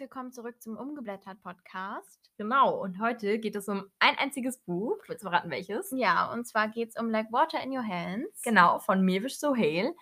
willkommen zurück zum Umgeblättert Podcast. Genau, und heute geht es um ein einziges Buch. Willst du verraten, welches? Ja, und zwar geht es um Like Water in Your Hands. Genau, von Mewish Sohail.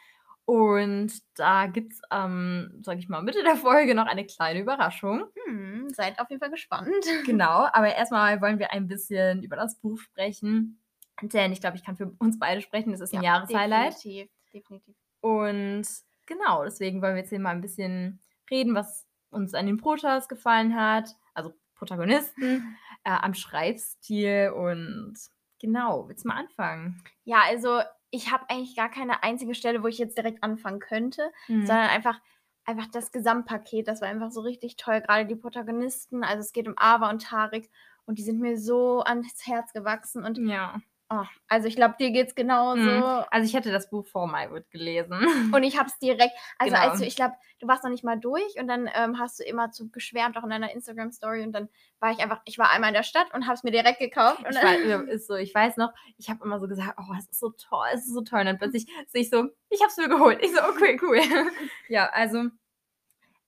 Und da gibt es, ähm, sag ich mal, Mitte der Folge noch eine kleine Überraschung. Hm, seid auf jeden Fall gespannt. Genau, aber erstmal wollen wir ein bisschen über das Buch sprechen. Denn ich glaube, ich kann für uns beide sprechen. Das ist ein Jahreshighlight. Definitiv, definitiv. Und genau, deswegen wollen wir jetzt hier mal ein bisschen reden, was uns an den Protas gefallen hat, also Protagonisten, äh, am Schreibstil und genau, willst du mal anfangen? Ja, also ich habe eigentlich gar keine einzige Stelle, wo ich jetzt direkt anfangen könnte, Mhm. sondern einfach einfach das Gesamtpaket, das war einfach so richtig toll, gerade die Protagonisten, also es geht um Ava und Tarik und die sind mir so ans Herz gewachsen und Ja. Oh, also ich glaube, dir geht's genauso. Mhm. Also ich hatte das Buch vor Mywood gelesen. Und ich habe es direkt, also Genau. als du, ich glaube, du warst noch nicht mal durch und dann ähm, hast du immer zu geschwärmt, auch in deiner Instagram-Story und dann war ich einfach, ich war einmal in der Stadt und habe es mir direkt gekauft. Und Ich weiß, ja, ist so, ich weiß noch, ich habe immer so gesagt, oh, es ist so toll, es ist so toll. Und dann plötzlich sehe ich so, ich habe es mir geholt. Ich so, okay, cool. ja, also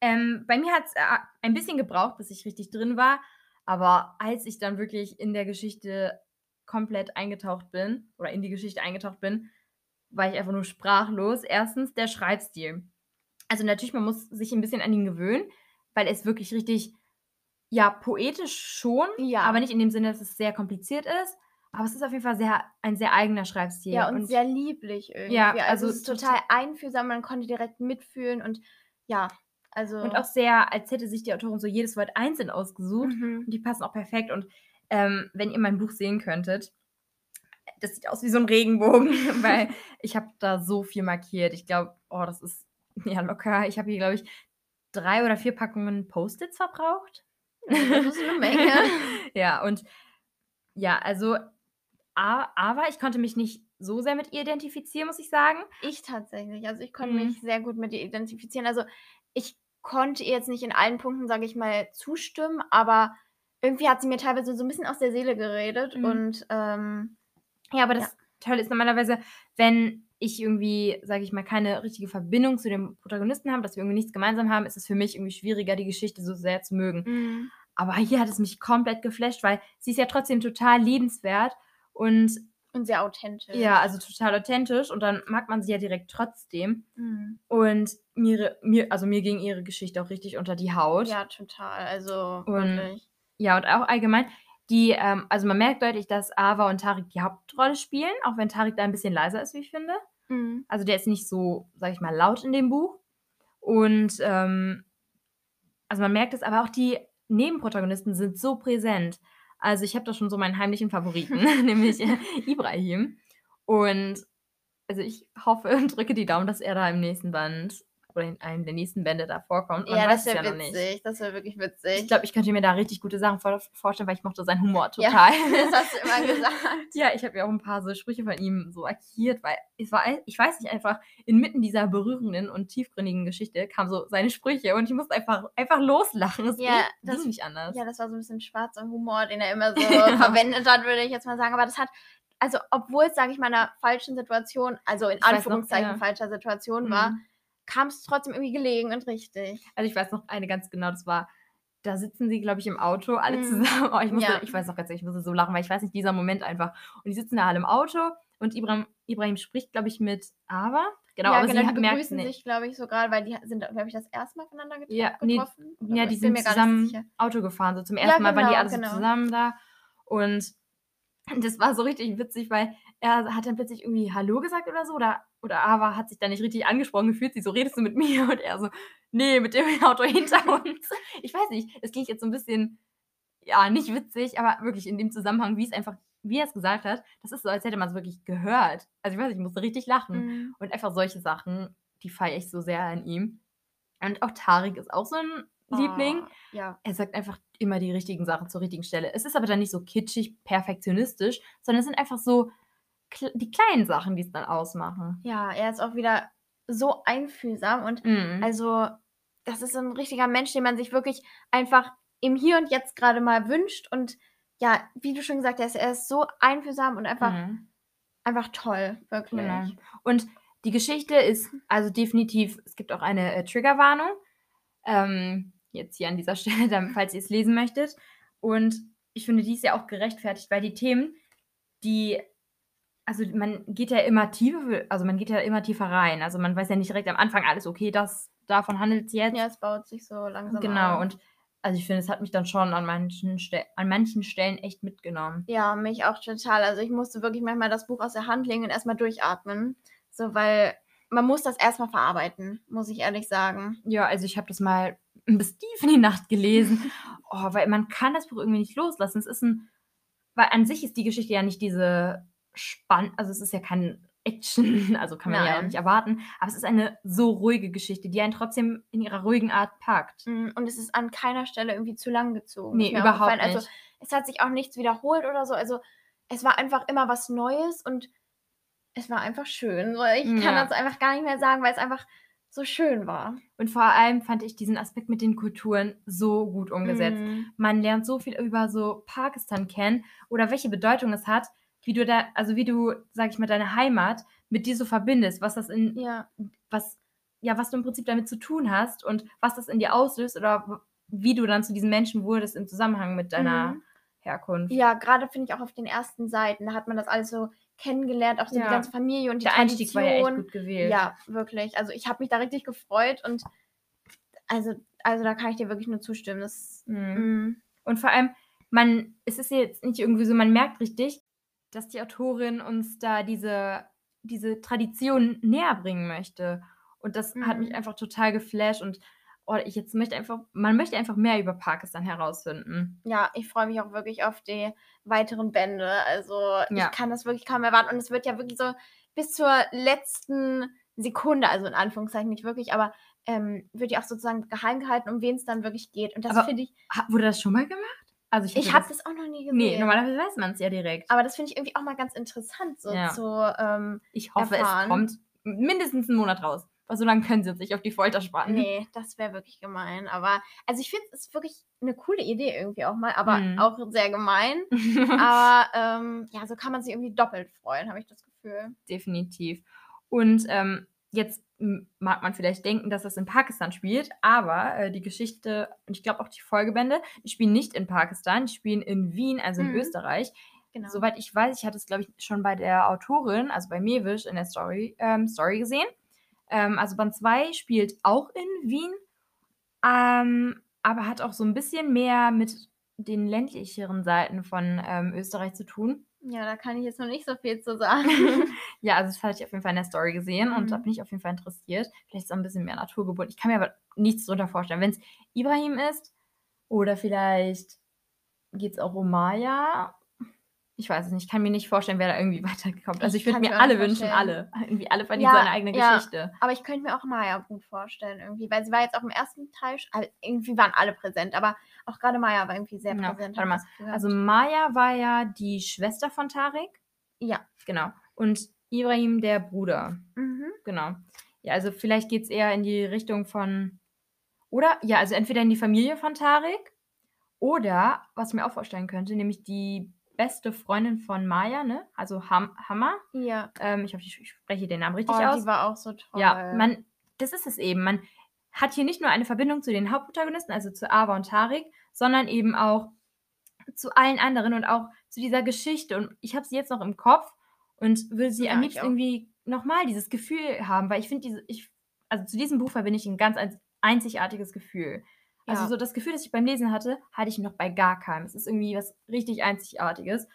ähm, bei mir hat es äh, ein bisschen gebraucht, bis ich richtig drin war. Aber als ich dann wirklich in der Geschichte komplett eingetaucht bin oder in die Geschichte eingetaucht bin, war ich einfach nur sprachlos. Erstens der Schreibstil. Also natürlich, man muss sich ein bisschen an ihn gewöhnen, weil es wirklich richtig, ja, poetisch schon, Ja. aber nicht in dem Sinne, dass es sehr kompliziert ist. Aber es ist auf jeden Fall sehr, ein sehr eigener Schreibstil. ja, und, sehr lieblich irgendwie. Ja, also, also es ist total einfühlsam, man konnte direkt mitfühlen und ja, also. und auch sehr, als hätte sich die Autorin so jedes Wort einzeln ausgesucht. Mhm. Und die passen auch perfekt. Und ähm, wenn ihr mein Buch sehen könntet, das sieht aus wie so ein Regenbogen, weil ich habe da so viel markiert. Ich glaube, oh, das ist ja locker. Ich habe hier, glaube ich, drei oder vier Packungen Post-its verbraucht. Das ist eine Menge. ja, und ja, also, aber ich konnte mich nicht so sehr mit ihr identifizieren, muss ich sagen. Ich tatsächlich. Also ich konnte Mhm. mich sehr gut mit ihr identifizieren. Also ich konnte ihr jetzt nicht in allen Punkten, sage ich mal, zustimmen, aber irgendwie hat sie mir teilweise so ein bisschen aus der Seele geredet Mhm. und ähm, Ja, aber das Tolle ist normalerweise, wenn ich irgendwie, sage ich mal, keine richtige Verbindung zu dem Protagonisten habe, dass wir irgendwie nichts gemeinsam haben, ist es für mich irgendwie schwieriger, die Geschichte so sehr zu mögen. mhm. Aber hier hat es mich komplett geflasht, weil sie ist ja trotzdem total liebenswert und und sehr authentisch. ja, also total authentisch und dann mag man sie ja direkt trotzdem. Mhm. Und mir, mir, also mir ging ihre Geschichte auch richtig unter die Haut. Ja, total. Also Und- wirklich. Ja, und auch allgemein, die, ähm, also man merkt deutlich, dass Ava und Tarik die Hauptrolle spielen, auch wenn Tarik da ein bisschen leiser ist, wie ich finde. Mhm. Also der ist nicht so, sag ich mal, laut in dem Buch. Und ähm, also man merkt es, aber auch die Nebenprotagonisten sind so präsent. Also ich habe da schon so meinen heimlichen Favoriten, nämlich äh, Ibrahim. Und also ich hoffe und drücke die Daumen, dass er da im nächsten Band oder in einem der nächsten Bände da vorkommt. Man Ja, weiß das wäre noch nicht. witzig. Das wäre wirklich witzig. Ich glaube, ich könnte mir da richtig gute Sachen vor vorstellen, weil ich mochte seinen Humor Ja, total. das hast du immer gesagt. Ja, ich habe ja auch ein paar so Sprüche von ihm so markiert, weil es war, ich weiß nicht, einfach inmitten dieser berührenden und tiefgründigen Geschichte kamen so seine Sprüche und ich musste einfach, einfach loslachen. Es Ja, ging das- nicht anders. Ja, das war so ein bisschen schwarzer Humor, den er immer so verwendet hat, würde ich jetzt mal sagen. Aber das hat, also obwohl es, sage ich mal, in einer falschen Situation, also in Ich weiß noch, Anführungszeichen ja. falscher Situation Mhm. war, kam es trotzdem irgendwie gelegen und richtig. Also ich weiß noch eine ganz genau, das war, da sitzen sie, glaube ich, im Auto, alle Mhm. zusammen. Oh, ich, musste, Ja. ich weiß noch ganz ehrlich, ich musste so lachen, weil ich weiß nicht, dieser Moment einfach. Und die sitzen da alle im Auto und Ibrahim, Ibrahim spricht, glaube ich, mit Ava. Genau, ja, aber genau, sie die begrüßen nicht. sich, glaube ich, so gerade, weil die sind, glaube ich, das erste Mal voneinander getro Ja, nee, getroffen. Oder Ja, die sind zusammen. Auto gefahren. So zum Ja, ersten Mal waren die genau, alle so genau. zusammen da. Und das war so richtig witzig, weil er hat dann plötzlich irgendwie Hallo gesagt oder so. Oder, oder Ava hat sich dann nicht richtig angesprochen gefühlt. Sie so, redest du mit mir? Und er so, nee, mit dem Auto hinter uns. Ich weiß nicht, es klingt jetzt so ein bisschen, ja, nicht witzig, aber wirklich in dem Zusammenhang, wie es einfach, wie er es gesagt hat, das ist so, als hätte man es wirklich gehört. Also ich weiß nicht, ich musste richtig lachen. Mhm. Und einfach solche Sachen, die feiere ich so sehr an ihm. Und auch Tarik ist auch so ein Liebling. Oh, ja. Er sagt einfach immer die richtigen Sachen zur richtigen Stelle. Es ist aber dann nicht so kitschig, perfektionistisch, sondern es sind einfach so die kleinen Sachen, die es dann ausmachen. ja, er ist auch wieder so einfühlsam und Mhm. Also, das ist ein richtiger Mensch, den man sich wirklich einfach im Hier und Jetzt gerade mal wünscht. Und ja, wie du schon gesagt hast, er ist so einfühlsam und einfach, Mhm. einfach toll, wirklich. Genau. Und die Geschichte ist also definitiv, es gibt auch eine äh, Triggerwarnung. Ähm, jetzt hier an dieser Stelle, dann, falls ihr es lesen möchtet. Und ich finde, die ist ja auch gerechtfertigt, weil die Themen, die, also man geht ja immer tiefer, also man geht ja immer tiefer rein. Also man weiß ja nicht direkt am Anfang alles, okay, das, davon handelt es jetzt. Ja, es baut sich so langsam genau, auf. und also ich finde, es hat mich dann schon an manchen, Ste an manchen Stellen echt mitgenommen. Ja, mich auch total. Also ich musste wirklich manchmal das Buch aus der Hand legen und erstmal durchatmen. So, weil man muss das erstmal verarbeiten, muss ich ehrlich sagen. Ja, also ich habe das mal bis tief in die Nacht gelesen. Oh, weil man kann das Buch irgendwie nicht loslassen. Es ist ein, weil an sich ist die Geschichte ja nicht diese spannend, also es ist ja kein Action, also kann man ja auch Nein. nicht erwarten, aber es ist eine so ruhige Geschichte, die einen trotzdem in ihrer ruhigen Art packt. Mm, Und es ist an keiner Stelle irgendwie zu lang gezogen. Nee, überhaupt aufgefallen. nicht. Also es hat sich auch nichts wiederholt oder so. Also es war einfach immer was Neues und es war einfach schön. Ich kann Ja. das einfach gar nicht mehr sagen, weil es einfach so schön war. Und vor allem fand ich diesen Aspekt mit den Kulturen so gut umgesetzt. Mm. Man lernt so viel über so Pakistan kennen oder welche Bedeutung es hat, wie du da, also wie du, sag ich mal, deine Heimat mit dir so verbindest, was das in, Ja, was, ja, was du im Prinzip damit zu tun hast und was das in dir auslöst oder wie du dann zu diesem Menschen wurdest im Zusammenhang mit deiner Mhm. Herkunft. ja gerade finde ich auch auf den ersten Seiten, da hat man das alles so kennengelernt, auch so Ja. die ganze Familie und die Der Einstieg war ja echt Tradition. gut gewählt. Ja, wirklich. Also ich habe mich da richtig gefreut und also, also da kann ich dir wirklich nur zustimmen. Das, Mhm. mm, Und vor allem, man, es ist jetzt nicht irgendwie so, man merkt richtig, dass die Autorin uns da diese, diese Tradition näher bringen möchte. Und das hat mich Mhm. einfach total geflasht und oh, ich jetzt möchte einfach, man möchte einfach mehr über Pakistan herausfinden. ja, ich freue mich auch wirklich auf die weiteren Bände. Also Ja. ich kann das wirklich kaum erwarten. Und es wird ja wirklich so bis zur letzten Sekunde, also in Anführungszeichen nicht wirklich, aber ähm, wird ja auch sozusagen geheim gehalten, um wen es dann wirklich geht. Und das finde ich, wurde das schon mal gemacht? Also ich, ich habe das auch noch nie gesehen. Nee, normalerweise weiß man es ja direkt. aber das finde ich irgendwie auch mal ganz interessant, so Ja. zu, ähm, ich hoffe, erfahren. es kommt mindestens einen Monat raus. Weil so lange können sie uns nicht auf die Folter spannen. Nee, das wäre wirklich gemein. Aber, also ich finde, es ist wirklich eine coole Idee irgendwie auch mal, aber Mhm. auch sehr gemein. aber ähm, ja, so kann man sich irgendwie doppelt freuen, habe ich das Gefühl. Definitiv. Und ähm, jetzt mag man vielleicht denken, dass das in Pakistan spielt, aber äh, die Geschichte und ich glaube auch die Folgebände, die spielen nicht in Pakistan, die spielen in Wien, also in Mhm. Österreich. Genau. Soweit ich weiß, ich hatte es, glaube ich, schon bei der Autorin, also bei Mewisch in der Story, ähm, Story gesehen. Ähm, also Band 2 spielt auch in Wien, ähm, aber hat auch so ein bisschen mehr mit den ländlicheren Seiten von ähm, Österreich zu tun. Ja, da kann ich jetzt noch nicht so viel zu sagen. ja, also das hatte ich auf jeden Fall in der Story gesehen und da Mhm. bin ich auf jeden Fall interessiert. Vielleicht ist es ein bisschen mehr naturgebunden. Ich kann mir aber nichts drunter vorstellen. Wenn es Ibrahim ist oder vielleicht geht es auch um Maya. Ich weiß es nicht. Ich kann mir nicht vorstellen, wer da irgendwie weiterkommt. Also Ich ich würde mir alle wünschen, alle. Irgendwie alle verdienen Ja, seine eigene ja. Geschichte. aber ich könnte mir auch Maya gut vorstellen irgendwie, weil sie war jetzt auch im ersten Teil, also irgendwie waren alle präsent, aber auch gerade Maya war irgendwie sehr Ja, präsent. warte mal. Also. Maya war ja die Schwester von Tarek. ja. Genau. Und Ibrahim der Bruder. Mhm. Genau. Ja, also vielleicht geht es eher in die Richtung von. Oder? Ja, also entweder in die Familie von Tarek oder, was ich mir auch vorstellen könnte, nämlich die beste Freundin von Maya, ne? Also Ham Hammer. Ja. Ähm, ich hoffe, ich spreche den Namen richtig Oh, aus. die war auch so toll. Ja, man, das ist es eben. Man hat hier nicht nur eine Verbindung zu den Hauptprotagonisten, also zu Ava und Tarek, sondern eben auch zu allen anderen und auch zu dieser Geschichte. Und ich habe sie jetzt noch im Kopf und will sie Ja, am liebsten irgendwie nochmal dieses Gefühl haben, weil ich finde diese, ich, also zu diesem Buch verbinde ich ein ganz ein- einzigartiges Gefühl. Also Ja. so das Gefühl, das ich beim Lesen hatte, hatte ich noch bei gar keinem. Es ist irgendwie was richtig Einzigartiges.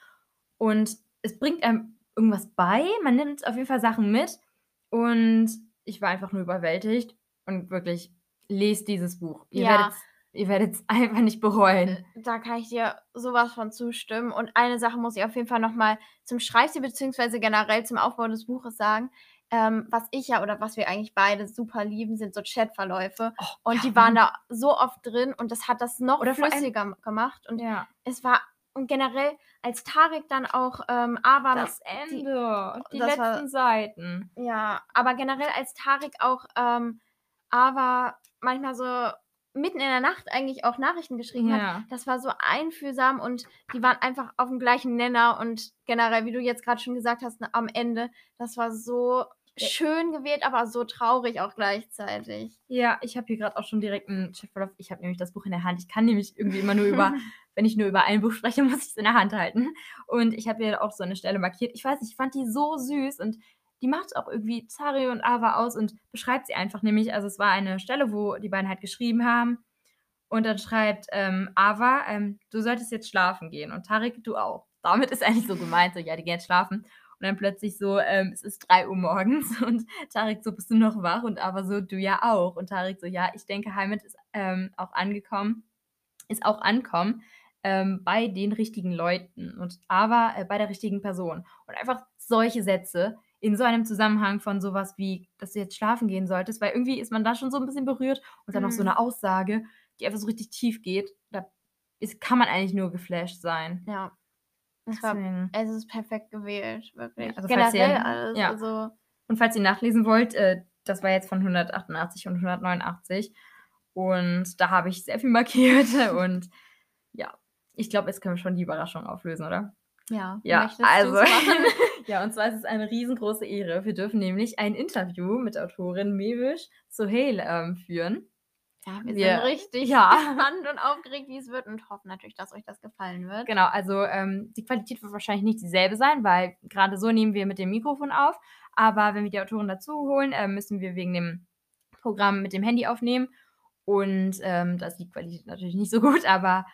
Und es bringt einem irgendwas bei. Man nimmt auf jeden Fall Sachen mit. Und ich war einfach nur überwältigt. Und wirklich, lest dieses Buch. Ihr Ja. werdet werdet's einfach nicht bereuen. Da kann ich dir sowas von zustimmen. Und eine Sache muss ich auf jeden Fall nochmal zum Schreibstil beziehungsweise generell zum Aufbau des Buches sagen. Ähm, was ich ja oder was wir eigentlich beide super lieben, sind so Chatverläufe. Und die waren da so oft drin und das hat das noch Oder vor allem- flüssiger gemacht. Und Ja. es war, und generell, als Tarek dann auch ähm, aber Das Ende. Die, das letzten war- Seiten. Ja, aber generell als Tarek auch ähm, aber manchmal so mitten in der Nacht eigentlich auch Nachrichten geschrieben hat. Ja. Das war so einfühlsam und die waren einfach auf dem gleichen Nenner und generell, wie du jetzt gerade schon gesagt hast, ne, am Ende, das war so schön gewählt, aber so traurig auch gleichzeitig. Ja, ich habe hier gerade auch schon direkt 'n Chatverlauf. Ich habe nämlich das Buch in der Hand. Ich kann nämlich irgendwie immer nur über wenn ich nur über ein Buch spreche, muss ich's in der Hand halten. Und ich habe hier auch so 'ne Stelle markiert. Ich weiß nicht, ich fand die so süß und die macht auch irgendwie Zari und Ava aus und beschreibt sie einfach nämlich also, es war eine Stelle, wo die beiden halt geschrieben haben und dann schreibt, ähm, Ava, ähm: „Du solltest jetzt schlafen gehen“ und Tarik: „Du auch.“ Damit ist eigentlich so gemeint, so, ja, die gehen jetzt schlafen. Und dann plötzlich so, ähm, es ist 3:00 morgens und Tarik so: „Bist du noch wach?“ Und Ava so: „Du ja auch.“ Und Tarik so: „Ja, ich denke, Heimat ist, ähm, auch angekommen ist auch Ankommen, ähm, bei den richtigen Leuten und Ava, äh, bei der richtigen Person.“ Und einfach solche Sätze in so einem Zusammenhang von so was wie, dass du jetzt schlafen gehen solltest, weil irgendwie ist man da schon so 'n bisschen berührt und dann noch so Mhm. 'ne Aussage, die einfach so richtig tief geht. Da ist kann man eigentlich nur geflasht sein. Ja. Es war es ist perfekt gewählt, Ja, wirklich. also, falls Generell ihr alles, ja. also Und falls ihr nachlesen wollt, äh, das war jetzt von 188 und 189 und da habe ich sehr viel markiert und ja, ich glaube, jetzt können wir schon die Überraschung auflösen, oder? Ja, Ja, also? ja, und zwar ist es eine riesengroße Ehre. Wir dürfen nämlich ein Interview mit Autorin Mewis Sohail, ähm, führen. Ja, wir Wir sind richtig ja. gespannt und aufgeregt, wie es wird und hoffen natürlich, dass euch das gefallen wird. Genau, also, ähm, die Qualität wird wahrscheinlich nicht dieselbe sein, weil grade so nehmen wir mit dem Mikrofon auf, aber wenn wir die Autorin dazu holen, ähm, müssen wir wegen dem Programm mit dem Handy aufnehmen und, ähm, da ist die Qualität natürlich nicht so gut, aber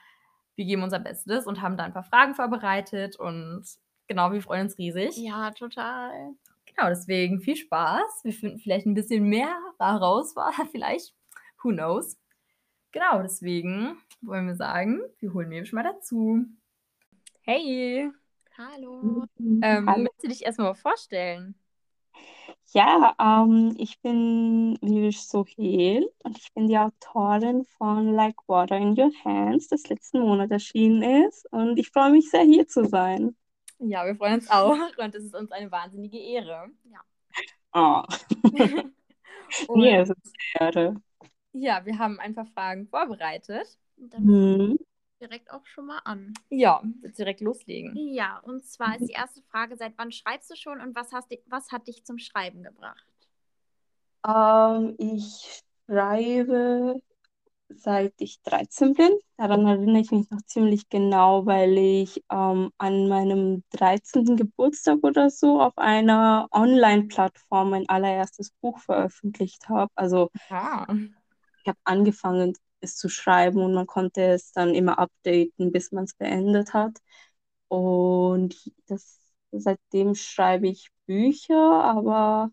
wir geben unser Bestes und haben da 'n paar Fragen vorbereitet und genau, wir freuen uns riesig. Ja, total. Genau, deswegen viel Spaß. Wir finden vielleicht 'n bisschen mehr heraus vielleicht. Who knows? Genau, deswegen wollen wir sagen, wir holen Mewis mal dazu. Hey. Hallo. Ähm, Hallo. willst du dich erst mal vorstellen? Ja, ähm, ich bin Mewis Sohail und ich bin die Autorin von Like Water in Your Hands, das letzten Monat erschienen ist und ich freue mich sehr, hier zu sein. Ja, wir freuen uns auch und es ist uns eine wahnsinnige Ehre. Ja. Oh. Und Mir ist es Ehre. ja, wir haben ein paar Fragen vorbereitet. Dann Mhm. direkt auch schon mal an. Ja, direkt loslegen? Ja, und zwar ist die erste Frage: Seit wann schreibst du schon und was hast di was hat dich zum Schreiben gebracht? Ähm, ich schreibe, seit ich 13 bin. Daran erinnere ich mich noch ziemlich genau, weil ich, ähm, an meinem 13. Geburtstag oder so auf einer Onlineplattform mein allererstes Buch veröffentlicht habe. Also Ah. ich habe angefangen, es zu schreiben und man konnte es dann immer updaten, bis man's beendet hat. Und das seitdem schreibe ich Bücher, aber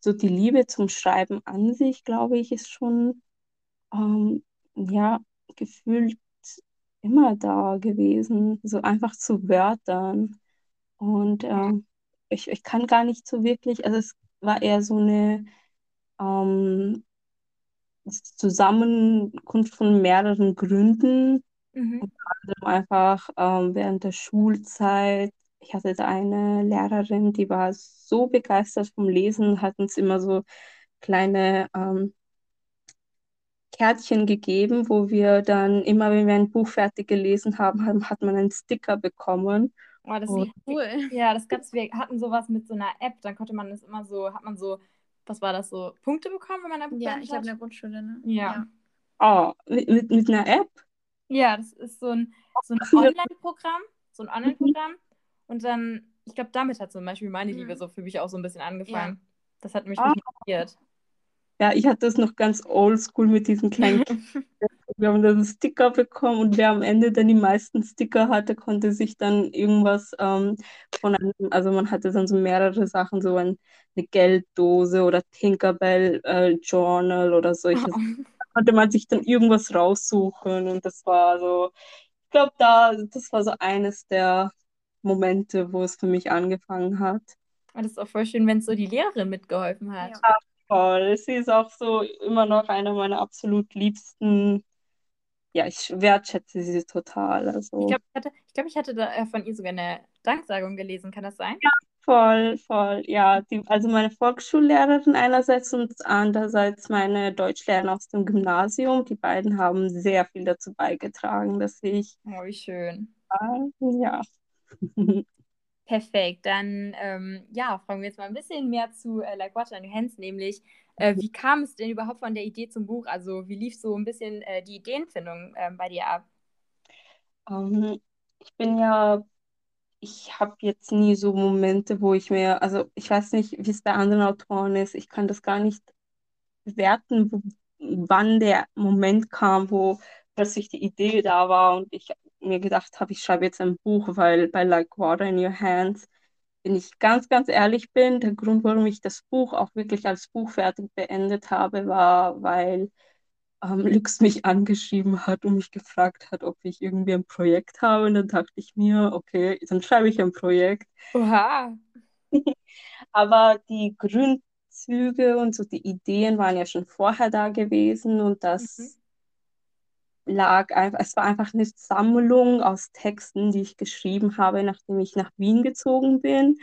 so die Liebe zum Schreiben an sich, glaube ich, ist schon, ähm, ja, gefühlt immer da gewesen, so einfach zu Wörtern. Und, ähm, ich ich kann gar nicht so wirklich also, es war eher so 'ne, ähm, Zusammenkunft von mehreren Gründen. Mhm. Unter anderem einfach, ähm, während der Schulzeit. Ich hatte da eine Lehrerin, die war so begeistert vom Lesen, hat uns immer so kleine, ähm Kärtchen gegeben, wo wir dann immer, wenn wir ein Buch fertig gelesen haben, haben hat man einen Sticker bekommen. Oh, das Und Cool. ja, das gab's wir hatten so was mit so 'ner App, dann konnte man das immer so hat man so was war das so, Punkte bekommen, wenn man ein Buch Ja, ich glaube in der Grundschule, ne? Ja. Oh, mit mit mit 'ner App? Ja, das ist so 'n so 'n Ja. Onlineprogramm so 'n Mhm. Onlineprogramm und dann ich glaube, damit hat zum Beispiel meine Liebe Mhm. so für mich auch so 'n bisschen angefangen. Das hat mich richtig interessiert. Ja, ich hatte das noch ganz oldschool mit diesen kleinen Wir haben dann Sticker bekommen und wer am Ende dann die meisten Sticker hatte, konnte sich dann irgendwas, ähm, von einem also, man hatte dann so mehrere Sachen, so ein 'ne Gelddose oder Tinkerbell, äh, Journal oder solche Sachen. Da konnte man sich dann irgendwas raussuchen und das war so ich glaube, da das war so eines der Momente, wo es für mich angefangen hat. Ah, das ist auch voll schön, wenn's so die Lehrerin mitgeholfen hat. Ja. Voll. Sie ist auch so immer noch eine meiner absolut liebsten ja, ich wertschätze sie total, Ich also glaube, ich hatte ich glaube, ich hatte da, äh, von ihr sogar 'ne Danksagung gelesen. Kann das sein? Ja, voll, voll. Ja, die also, meine Volksschullehrerin einerseits und andererseits meine Deutschlehrerin aus dem Gymnasium. Die beiden haben sehr viel dazu beigetragen, dass ich Oh, wie schön. ja. Perfekt, dann ähm, ja, fragen wir jetzt mal ein bisschen mehr zu äh, Like Water in Your Hands, nämlich äh, wie kam es denn überhaupt von der Idee zum Buch? Also wie lief so ein bisschen äh, die Ideenfindung ähm, bei dir ab? Ähm, ich bin ja, ich habe jetzt nie so Momente, wo ich mir, also ich weiß nicht, wie es bei anderen Autoren ist, ich kann das gar nicht bewerten, wo, wann der Moment kam, wo plötzlich die Idee da war und ich mir gedacht habe, ich schreibe jetzt ein Buch, weil bei Like Water in Your Hands, wenn ich ganz, ganz ehrlich bin, der Grund, warum ich das Buch auch wirklich als Buch fertig beendet habe, war, weil ähm, Lux mich angeschrieben hat und mich gefragt hat, ob ich irgendwie ein Projekt habe. Und dann dachte ich mir, okay, dann schreibe ich ein Projekt. Oha. Aber die Grundzüge und so die Ideen waren ja schon vorher da gewesen und das Mhm. Lag einfach, es war einfach eine Sammlung aus Texten, die ich geschrieben habe, nachdem ich nach Wien gezogen bin.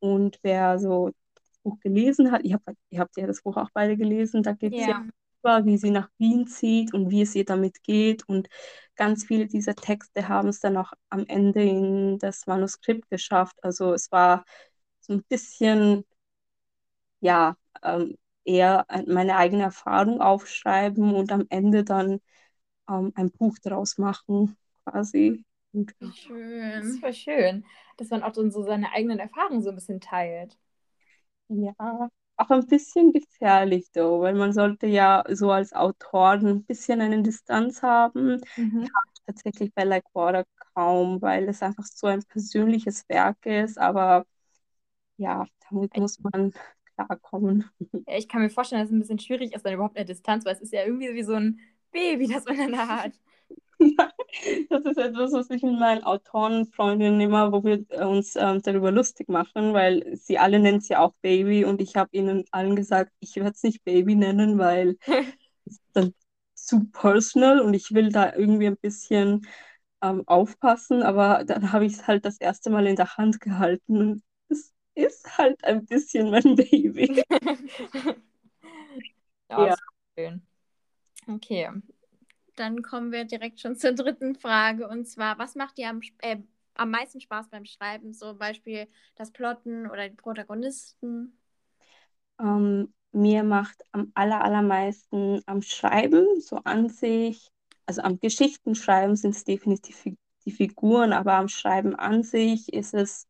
Und wer so das Buch gelesen hat, ihr habt, ihr habt ja das Buch auch beide gelesen, da geht es ja Ja. über, wie sie nach Wien zieht und wie es ihr damit geht. Und ganz viele dieser Texte haben es dann auch am Ende in das Manuskript geschafft. Also es war so ein bisschen, ja, ähm, eher meine eigene Erfahrung aufschreiben und am Ende dann ähm, ein Buch daraus machen, quasi. Und, Wie ja. Das ist schön. voll schön, dass man auch dann so seine eigenen Erfahrungen so ein bisschen teilt. Ja, auch ein bisschen gefährlich, though, weil man sollte ja so als Autor ein bisschen eine Distanz haben. Mhm. Die habe ich tatsächlich bei Like Water kaum, weil es einfach so ein persönliches Werk ist, aber ja, damit muss man klarkommen. Ja, ich kann mir vorstellen, dass es ein bisschen schwierig ist, dann überhaupt eine Distanz, weil es ist ja irgendwie wie so ein Baby, das man dann hat. Das ist etwas, was ich mit meinen Autorenfreundinnen immer, wo wir uns ähm, darüber lustig machen, weil sie alle nennen es ja auch Baby und ich habe ihnen allen gesagt, ich werde es nicht Baby nennen, weil es ist dann zu personal und ich will da irgendwie ein bisschen ähm, aufpassen, aber dann habe ich es halt das erste Mal in der Hand gehalten und es ist halt ein bisschen mein Baby. Ja, Ja. schön. Okay. Dann kommen wir direkt schon zur dritten Frage und zwar, was macht dir am, äh, am meisten Spaß beim Schreiben? So Beispiel das Plotten oder die Protagonisten? Ähm, mir macht am aller, allermeisten am Schreiben, so an sich, also am Geschichtenschreiben sind es definitiv fi- die Figuren, aber am Schreiben an sich ist es,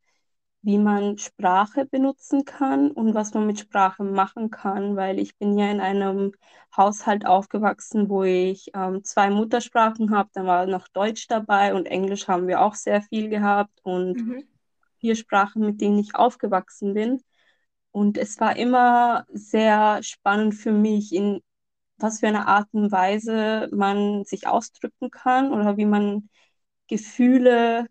wie man Sprache benutzen kann und was man mit Sprache machen kann, weil ich bin ja in einem Haushalt aufgewachsen, wo ich ähm, zwei Muttersprachen habe, dann war noch Deutsch dabei und Englisch haben wir auch sehr viel gehabt und Mhm. vier Sprachen, mit denen ich aufgewachsen bin. Und es war immer sehr spannend für mich, in was für eine Art und Weise man sich ausdrücken kann oder wie man Gefühle,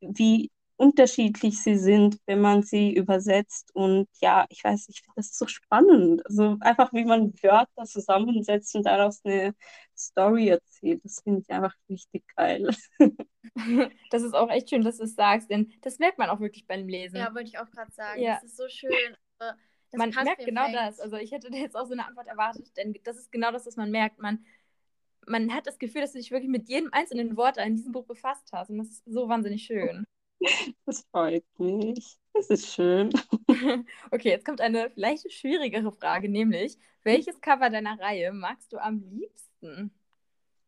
wie unterschiedlich sie sind, wenn man sie übersetzt. Und ja, ich weiß, ich finde das so spannend. Also einfach, wie man Wörter zusammensetzt und daraus eine Story erzählt. Das finde ich einfach richtig geil. Das ist auch echt schön, dass du es sagst, denn das merkt man auch wirklich beim Lesen. Ja, wollte ich auch gerade sagen. Ja. Das ist so schön. Also, das man merkt genau das. Also ich hätte jetzt auch so eine Antwort erwartet, denn das ist genau das, was man merkt. Man, man hat das Gefühl, dass du dich wirklich mit jedem einzelnen Wort in diesem Buch befasst hast. Und das ist so wahnsinnig schön. Das freut mich. Das ist schön. Okay, jetzt kommt eine vielleicht schwierigere Frage, nämlich, welches Cover deiner Reihe magst du am liebsten?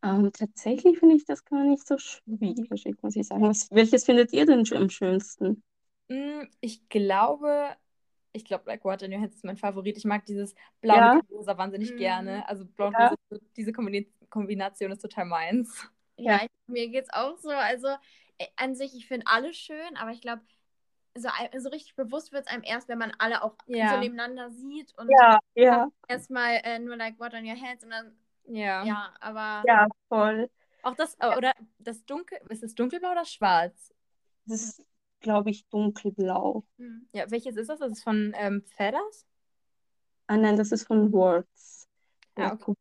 Ähm, tatsächlich finde ich das gar nicht so schwierig, muss ich sagen. Was, welches findet ihr denn am schönsten? Mm, Ich glaube, ich glaube, Black Water in Your Hands ist mein Favorit. Ich mag dieses Blau Ja. mit Rosa wahnsinnig Mhm. gerne. Also Blau und Ja. Rosa, diese Kombina Kombination ist total meins. Ja, Ja. ich, mir geht's auch so. Also an sich, ich finde alle schön, aber ich glaube, so, so richtig bewusst wird es einem erst, wenn man alle auch Ja. so nebeneinander sieht und Ja, ja, erstmal äh, nur like Water in your hands und dann, Ja. ja, aber ja, voll. Auch das, äh, oder das Dunkel, ist es dunkelblau oder schwarz? Das ist, glaube ich, dunkelblau. hm. Ja, welches ist das? Das ist von ähm, Feathers? Ah nein, das ist von Words. Ah, Ja, okay.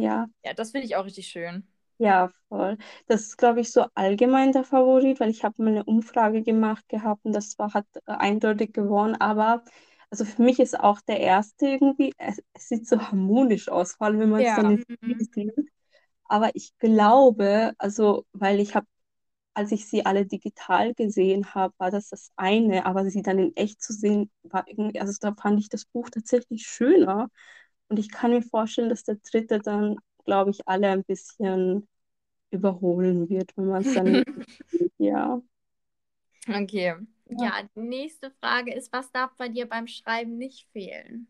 Ja. Ja, das finde ich auch richtig schön. Ja, voll. Das ist, glaube ich, so allgemein der Favorit, weil ich habe mal eine Umfrage gemacht gehabt und das war, hat äh, eindeutig gewonnen. Aber also für mich ist auch der erste irgendwie, es, es sieht so harmonisch aus, vor allem wenn man es Ja. dann in Mhm. sieht. Aber ich glaube, also, weil ich habe als ich sie alle digital gesehen habe, war das das eine, aber sie dann in echt zu sehen, war irgendwie, also da fand ich das Buch tatsächlich schöner. Und ich kann mir vorstellen, dass der dritte dann, glaube ich, alle ein bisschen überholen wird, wenn man es dann, ja. Okay. Ja, die nächste Frage ist, was darf bei dir beim Schreiben nicht fehlen?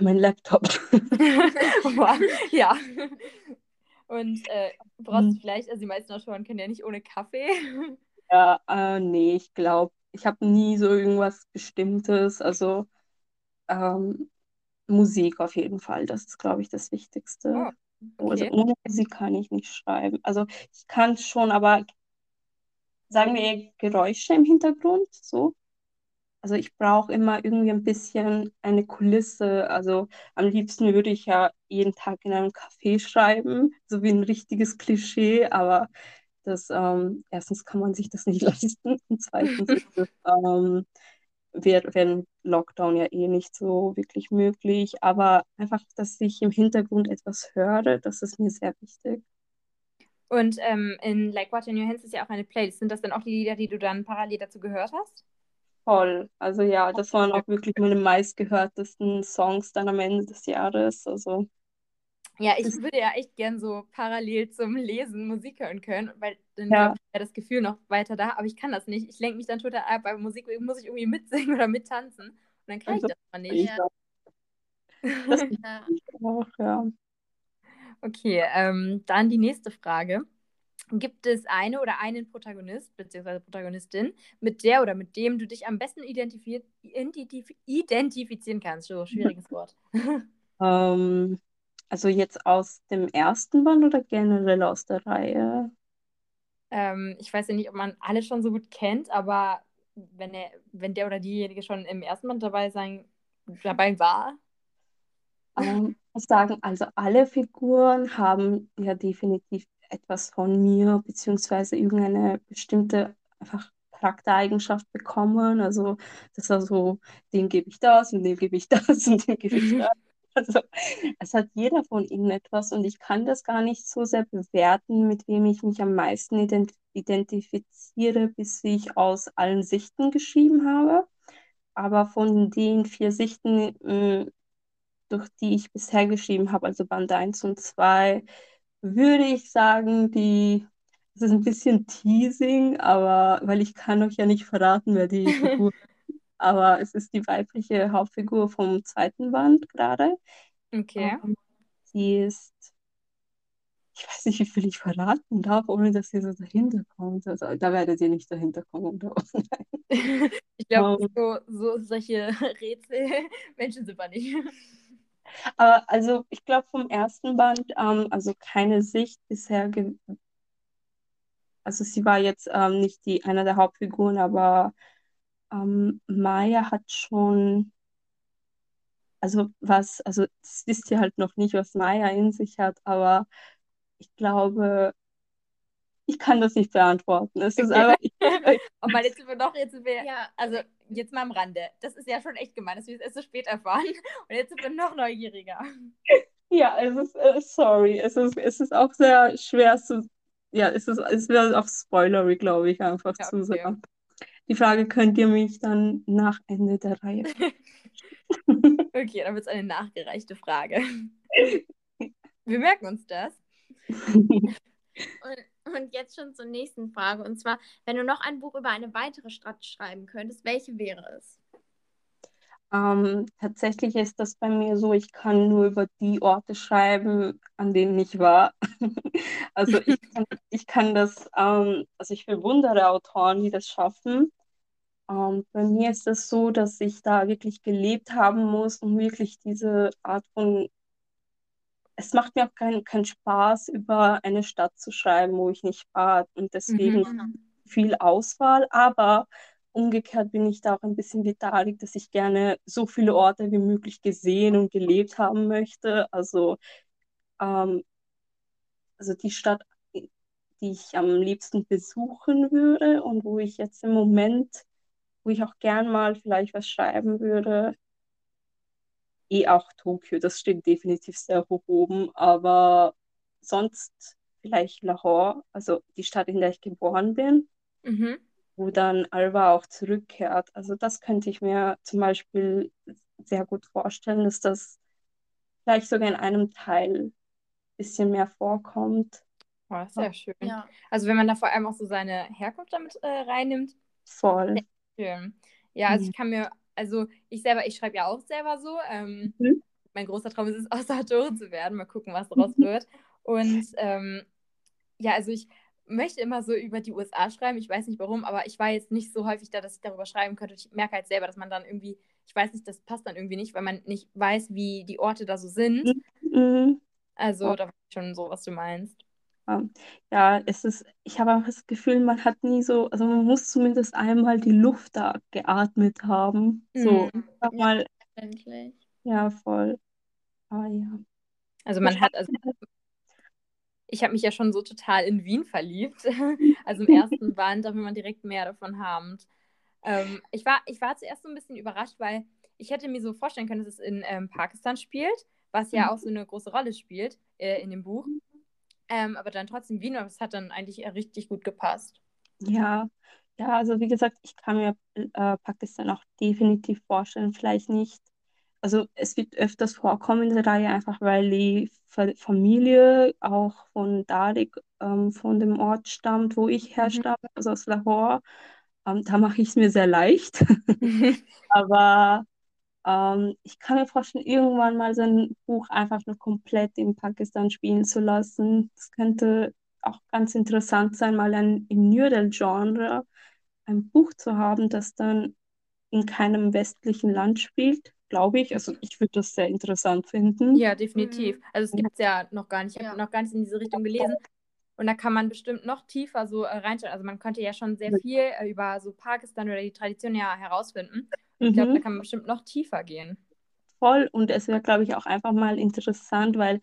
Mein Laptop. ja. Und äh, brauchst Hm. du vielleicht, also die meisten Autoren können ja nicht ohne Kaffee. Ja, äh, nee, ich glaube, ich habe nie so irgendwas Bestimmtes. Also ähm, Musik auf jeden Fall, das ist, glaube ich, das Wichtigste. Oh, Also okay. ohne Musik kann ich nicht schreiben. Also ich kann schon, aber sagen wir eher Geräusche im Hintergrund, so. Also ich brauche immer irgendwie ein bisschen eine Kulisse. Also am liebsten würde ich ja jeden Tag in einem Café schreiben, so wie ein richtiges Klischee, aber das, ähm, erstens kann man sich das nicht leisten und zweitens es ähm, wäre Lockdown ja eh nicht so wirklich möglich. Aber einfach, dass ich im Hintergrund etwas höre, das ist mir sehr wichtig. Und ähm, in Like Water in Your Hands ist ja auch eine Playlist. Sind das dann auch die Lieder, die du dann parallel dazu gehört hast? Voll. Also ja, das waren auch wirklich meine meistgehörtesten Songs dann am Ende des Jahres. Also Ja, ich würde ja echt gern so parallel zum Lesen Musik hören können, weil dann Ja. wäre das Gefühl noch weiter da, aber ich kann das nicht. Ich lenke mich dann total ab. Bei Musik muss ich irgendwie mitsingen oder mittanzen und dann kann Also, ich das mal nicht. Ja. das Ja. auch, ja. Okay, ähm, dann die nächste Frage. Gibt es eine oder einen Protagonist bzw. Protagonistin, mit der oder mit dem du dich am besten identif identifizieren kannst? So, schwieriges Wort. Ähm, also jetzt aus dem ersten Band oder generell aus der Reihe? Ähm, ich weiß ja nicht, ob man alle schon so gut kennt, aber wenn er, wenn der oder diejenige schon im ersten Band dabei sein, dabei war. Ähm, ich muss sagen, also alle Figuren haben ja definitiv etwas von mir, beziehungsweise irgendeine bestimmte einfach Charaktereigenschaft bekommen. Also das war so, dem gebe ich das und dem gebe ich das und dem gebe ich das. Also es hat jeder von ihnen etwas und ich kann das gar nicht so sehr bewerten, mit wem ich mich am meisten ident identifiziere, bis ich aus allen Sichten geschrieben habe. Aber von den vier Sichten, mh, durch die ich bisher geschrieben habe, also Band 1 und 2, würde ich sagen, die, das ist ein bisschen Teasing, aber weil ich kann euch ja nicht verraten, wer die Figur aber es ist die weibliche Hauptfigur vom zweiten Band gerade. Okay. Ähm, sie ist, ich weiß nicht, wie viel ich verraten darf, ohne dass ihr so dahinter kommt. Also, da werdet ihr nicht dahinter kommen. Ich glaube, Ähm, so, so solche Rätsel, Menschen sind wir nicht. Aber also ich glaube vom ersten Band, ähm, also keine Sicht bisher, also sie war jetzt ähm, nicht die einer der Hauptfiguren, aber ähm, Maya hat schon, also was, also das wisst ihr halt noch nicht, was Maya in sich hat, aber ich glaube, ich kann das nicht beantworten. Es ist ich, Und mal jetzt sind wir noch, jetzt sind wir, Ja. also jetzt mal am Rande. Das ist ja schon echt gemein, dass wir es erst so spät erfahren. Und jetzt sind wir noch neugieriger. ja, es ist, äh, sorry, es ist, es ist auch sehr schwer zu, ja, es ist, es wäre auch spoilery, glaube ich, einfach Ja, zu okay. sagen. Die Frage könnt ihr mich dann nach Ende der Reihe Okay, dann wird es eine nachgereichte Frage. Wir merken uns das. Und, und jetzt schon zur nächsten Frage. Und zwar, wenn du noch ein Buch über eine weitere Stadt schreiben könntest, welche wäre es? Ähm, tatsächlich ist das bei mir so, ich kann nur über die Orte schreiben, an denen ich war. Also ich kann, ich kann das, ähm, also ich bewundere Autoren, die das schaffen. Ähm, bei mir ist es so, dass ich da wirklich gelebt haben muss und wirklich diese Art von, es macht mir auch keinen keinen Spaß, über eine Stadt zu schreiben, wo ich nicht war. Und deswegen Mhm. viel Auswahl, aber umgekehrt bin ich da auch ein bisschen wie Tarik, dass ich gerne so viele Orte wie möglich gesehen und gelebt haben möchte. Also, ähm, also die Stadt, die ich am liebsten besuchen würde und wo ich jetzt im Moment, wo ich auch gern mal vielleicht was schreiben würde, eh auch Tokio. Das steht definitiv sehr hoch oben, aber sonst vielleicht Lahore, also die Stadt, in der ich geboren bin, Mhm. wo dann Alba auch zurückkehrt. Also das könnte ich mir zum Beispiel sehr gut vorstellen, dass das vielleicht sogar in einem Teil ein bisschen mehr vorkommt. Oh, sehr schön. Ja. Also wenn man da vor allem auch so seine Herkunft damit äh, reinnimmt, Voll. Schön. Ja, also Mhm. ich kann mir, also ich selber, ich schreibe ja auch selber so. Ähm, Mhm. Mein großer Traum ist es, Autorin zu werden. Mal gucken, was daraus wird. Und ähm, ja, also ich möchte immer so über die USA schreiben. Ich weiß nicht warum, aber ich war jetzt nicht so häufig da, dass ich darüber schreiben könnte. Ich merke halt selber, dass man dann irgendwie, ich weiß nicht, das passt dann irgendwie nicht, weil man nicht weiß, wie die Orte da so sind. Mhm. Also Ja. da weiß ich schon so, was du meinst. Ja, es ist, ich habe auch das Gefühl, man hat nie so, also man muss zumindest einmal die Luft da geatmet haben. So, Mhm. einfach Ja. mal, Endlich. ja, voll. Ah ja. Also man hat, also ich habe mich ja schon so total in Wien verliebt. Also im ersten Band, da will man direkt mehr davon haben. Ähm, ich, war, ich war zuerst so ein bisschen überrascht, weil ich hätte mir so vorstellen können, dass es in ähm, Pakistan spielt, was ja Mhm. auch so eine große Rolle spielt äh, in dem Buch. Ähm, aber dann trotzdem Wien, aber es hat dann eigentlich richtig gut gepasst. Ja, ja, also wie gesagt, ich kann mir äh, Pakistan auch definitiv vorstellen, vielleicht nicht. Also es wird öfters vorkommen in der Reihe, einfach weil die Fa- Familie auch von Darik, ähm, von dem Ort stammt, wo ich herstamme, also aus Lahore. Ähm, da mache ich es mir sehr leicht. Aber ähm, ich kann mir vorstellen, irgendwann mal so ein Buch einfach nur komplett in Pakistan spielen zu lassen. Das könnte auch ganz interessant sein, mal ein, im Nürnberg-Genre ein Buch zu haben, das dann in keinem westlichen Land spielt, glaube ich. Also ich würde das sehr interessant finden. Ja, definitiv. Mhm. Also es gibt es ja noch gar nicht. Ich habe Ja. noch gar nicht in diese Richtung gelesen. Und da kann man bestimmt noch tiefer so äh, reinschauen. Also man könnte ja schon sehr viel äh, über so Pakistan oder die Tradition ja herausfinden. Und ich glaube, Mhm. da kann man bestimmt noch tiefer gehen. voll. Und es wäre, glaube ich, auch einfach mal interessant, weil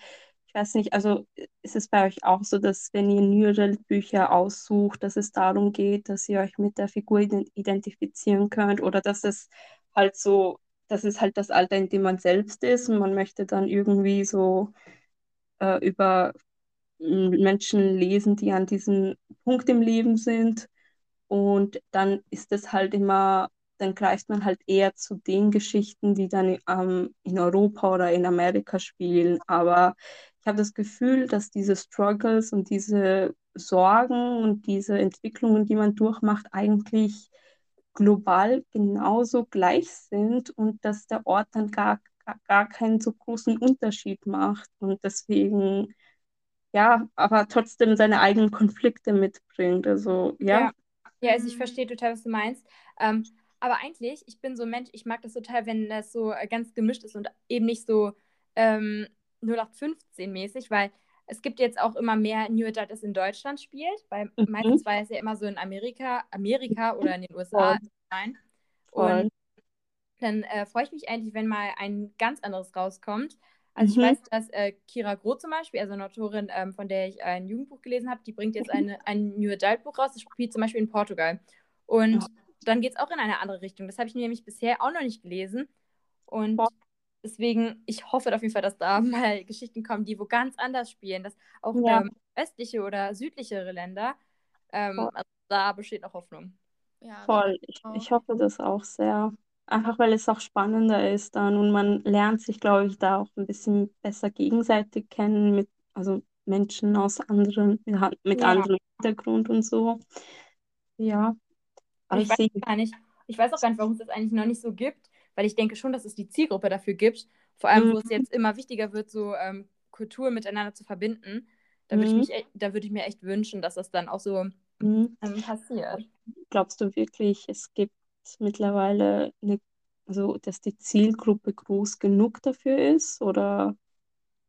ich weiß nicht, also ist es bei euch auch so, dass wenn ihr Nürnberg-Bücher aussucht, dass es darum geht, dass ihr euch mit der Figur ident- identifizieren könnt oder dass es halt so, das ist halt das Alter, in dem man selbst ist und man möchte dann irgendwie so äh, über Menschen lesen, die an diesem Punkt im Leben sind. Und dann ist es halt immer, dann greift man halt eher zu den Geschichten, die dann ähm, in Europa oder in Amerika spielen. Aber ich habe das Gefühl, dass diese Struggles und diese Sorgen und diese Entwicklungen, die man durchmacht, eigentlich global genauso gleich sind und dass der Ort dann gar, gar, keinen so großen Unterschied macht. Und deswegen ja, aber trotzdem seine eigenen Konflikte mitbringt. Also, ja. Ja. Ja, also ich verstehe total, was du meinst. Ähm, aber eigentlich, ich bin so ein Mensch, ich mag das total, wenn das so äh, ganz gemischt ist und eben nicht so ähm, 0815-mäßig, weil es gibt jetzt auch immer mehr New Adult, das in Deutschland spielt, weil Mhm. meistens war es ja immer so in Amerika, Amerika oder in den USA. Nein. Und dann äh, freue ich mich eigentlich, wenn mal ein ganz anderes rauskommt. Also ich Mhm. weiß, dass äh, Kira Groth zum Beispiel, also eine Autorin, ähm, von der ich ein Jugendbuch gelesen habe, die bringt jetzt eine, ein New Adult Buch raus, das spielt zum Beispiel in Portugal. Und Ja. Dann geht es auch in eine andere Richtung. Das habe ich nämlich bisher auch noch nicht gelesen. Und Voll. deswegen, ich hoffe auf jeden Fall, dass da mal Geschichten kommen, die wo ganz anders spielen, dass auch Ja. ähm, östliche oder südlichere Länder, ähm, also da besteht noch Hoffnung. Ja, Voll. Ich, ich hoffe das auch sehr. Einfach weil es auch spannender ist dann und man lernt sich, glaube ich, da auch ein bisschen besser gegenseitig kennen mit, also Menschen aus anderen, mit Ja. anderem Hintergrund und so. Ja. Aber Ich ich weiß gar nicht. Ich weiß auch gar nicht, warum es das eigentlich noch nicht so gibt, weil ich denke schon, dass es die Zielgruppe dafür gibt. Vor allem, wo Mhm. es jetzt immer wichtiger wird, so ähm, Kultur miteinander zu verbinden. Da würde ich Mhm. mich, da würde ich mir echt wünschen, dass das dann auch so mhm. ähm, passiert. glaubst du wirklich, es gibt mittlerweile eine, also dass die Zielgruppe groß genug dafür ist? Oder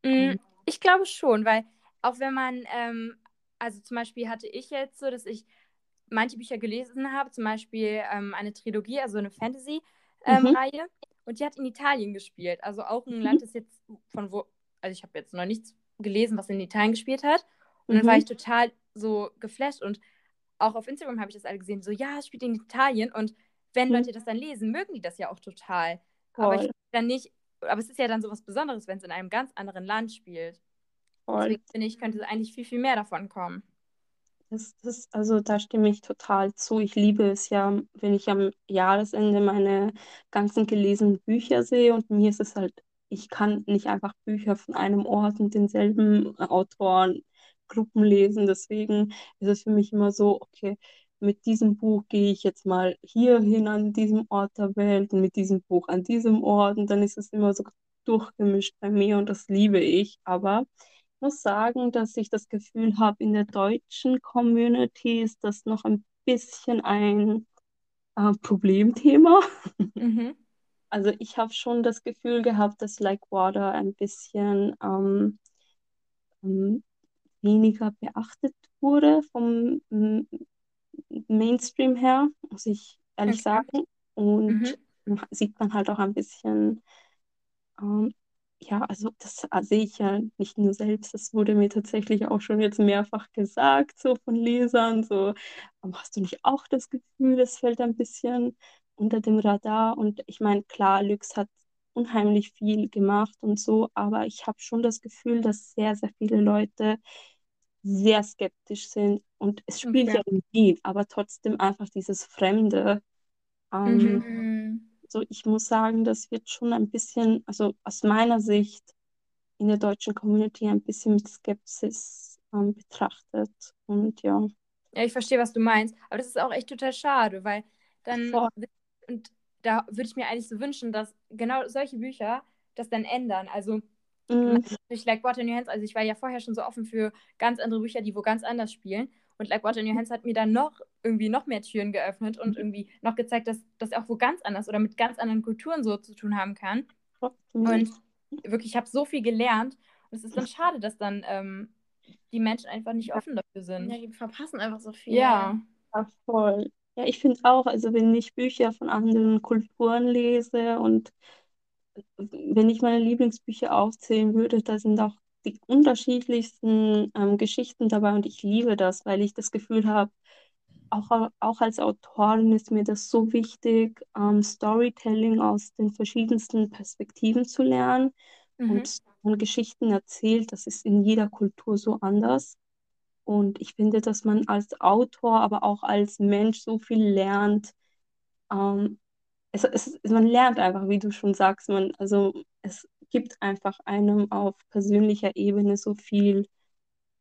Mm, ähm, Ich glaube schon, weil auch wenn man, ähm, also zum Beispiel hatte ich jetzt so, dass ich manche Bücher gelesen habe, zum Beispiel ähm, eine Trilogie, also eine Mhm. Fantasy-Reihe, und die hat in Italien gespielt. Also auch ein Land, das jetzt von wo, also ich habe jetzt noch nichts gelesen, was in Italien gespielt hat. Und dann war Mhm. ich total so geflasht und auch auf Instagram habe ich das alle gesehen, so ja, es spielt in Italien und wenn Mhm. Leute das dann lesen, mögen die das ja auch total. Aber ich Voll. dann nicht, aber es ist ja dann so was Besonderes, wenn es in einem ganz anderen Land spielt. voll. Deswegen finde ich, könnte eigentlich viel, viel mehr davon kommen. Das, das, also da stimme ich total zu. Ich liebe es ja, wenn ich am Jahresende meine ganzen gelesenen Bücher sehe und mir ist es halt, ich kann nicht einfach Bücher von einem Ort und denselben Autoren, Gruppen lesen. Deswegen ist es für mich immer so, okay, mit diesem Buch gehe ich jetzt mal hier hin an diesem Ort der Welt und mit diesem Buch an diesem Ort und dann ist es immer so durchgemischt bei mir und das liebe ich. Aber muss sagen, dass ich das Gefühl habe, in der deutschen Community ist das noch ein bisschen ein äh, Problemthema. Mhm. Also ich habe schon das Gefühl gehabt, dass Like Water ein bisschen ähm, ähm, weniger beachtet wurde vom Mainstream her, muss ich ehrlich Okay. sagen. Und Mhm. sieht man halt auch ein bisschen, ähm, ja, also das sehe ich ja nicht nur selbst, das wurde mir tatsächlich auch schon jetzt mehrfach gesagt, so von Lesern, so, hast du nicht auch das Gefühl, es fällt ein bisschen unter dem Radar? Und ich meine, klar, Lux hat unheimlich viel gemacht und so, aber ich habe schon das Gefühl, dass sehr, sehr viele Leute sehr skeptisch sind und es spielt Okay. ja in Wien, aber trotzdem einfach dieses Fremde. Ähm, Mhm. Mhm. so, ich muss sagen, das wird schon ein bisschen, also aus meiner Sicht in der deutschen Community ein bisschen mit Skepsis ähm, betrachtet. Und ja, Ja, ich verstehe, was du meinst. Aber das ist auch echt total schade, weil dann, voll. und da würde ich mir eigentlich so wünschen, dass genau solche Bücher das dann ändern. Also Mm, durch Like Water in Your Hands, also ich war ja vorher schon so offen für ganz andere Bücher, die wo ganz anders spielen. Und Like Water in Your Hands hat mir dann noch irgendwie noch mehr Türen geöffnet und irgendwie noch gezeigt, dass das auch wo ganz anders oder mit ganz anderen Kulturen so zu tun haben kann. Und wirklich, ich habe so viel gelernt. Und es ist dann schade, dass dann ähm, die Menschen einfach nicht offen dafür sind. Ja, die verpassen einfach so viel. Ja. Ja, voll. Ja, ich finde auch, also wenn ich Bücher von anderen Kulturen lese und wenn ich meine Lieblingsbücher aufzählen würde, da sind auch die unterschiedlichsten ähm, Geschichten dabei und ich liebe das, weil ich das Gefühl habe, auch, auch als Autorin ist mir das so wichtig, ähm, Storytelling aus den verschiedensten Perspektiven zu lernen Mhm. und man Geschichten erzählt, das ist in jeder Kultur so anders. Und ich finde, dass man als Autor, aber auch als Mensch so viel lernt. Ähm, es, es, man lernt einfach, wie du schon sagst, man, also es gibt einfach einem auf persönlicher Ebene so viel.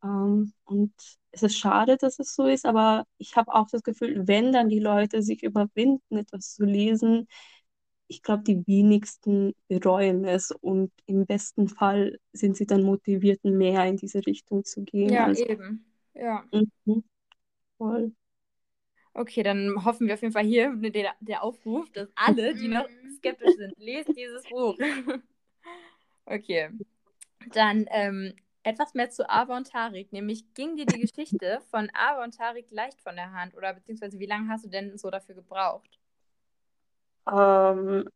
Ähm, und es ist schade, dass es so ist, aber ich habe auch das Gefühl, wenn dann die Leute sich überwinden, etwas zu lesen, ich glaube, die wenigsten bereuen es und im besten Fall sind sie dann motiviert, mehr in diese Richtung zu gehen. Ja, Also, eben. Ja. mhm, voll. Okay, dann hoffen wir auf jeden Fall hier der, der Aufruf, dass alle, die noch skeptisch sind, lest dieses Buch. okay. Dann ähm, etwas mehr zu Ava und Tarik, nämlich ging dir die Geschichte von Ava und Tarik leicht von der Hand oder beziehungsweise wie lange hast du denn so dafür gebraucht? Ähm,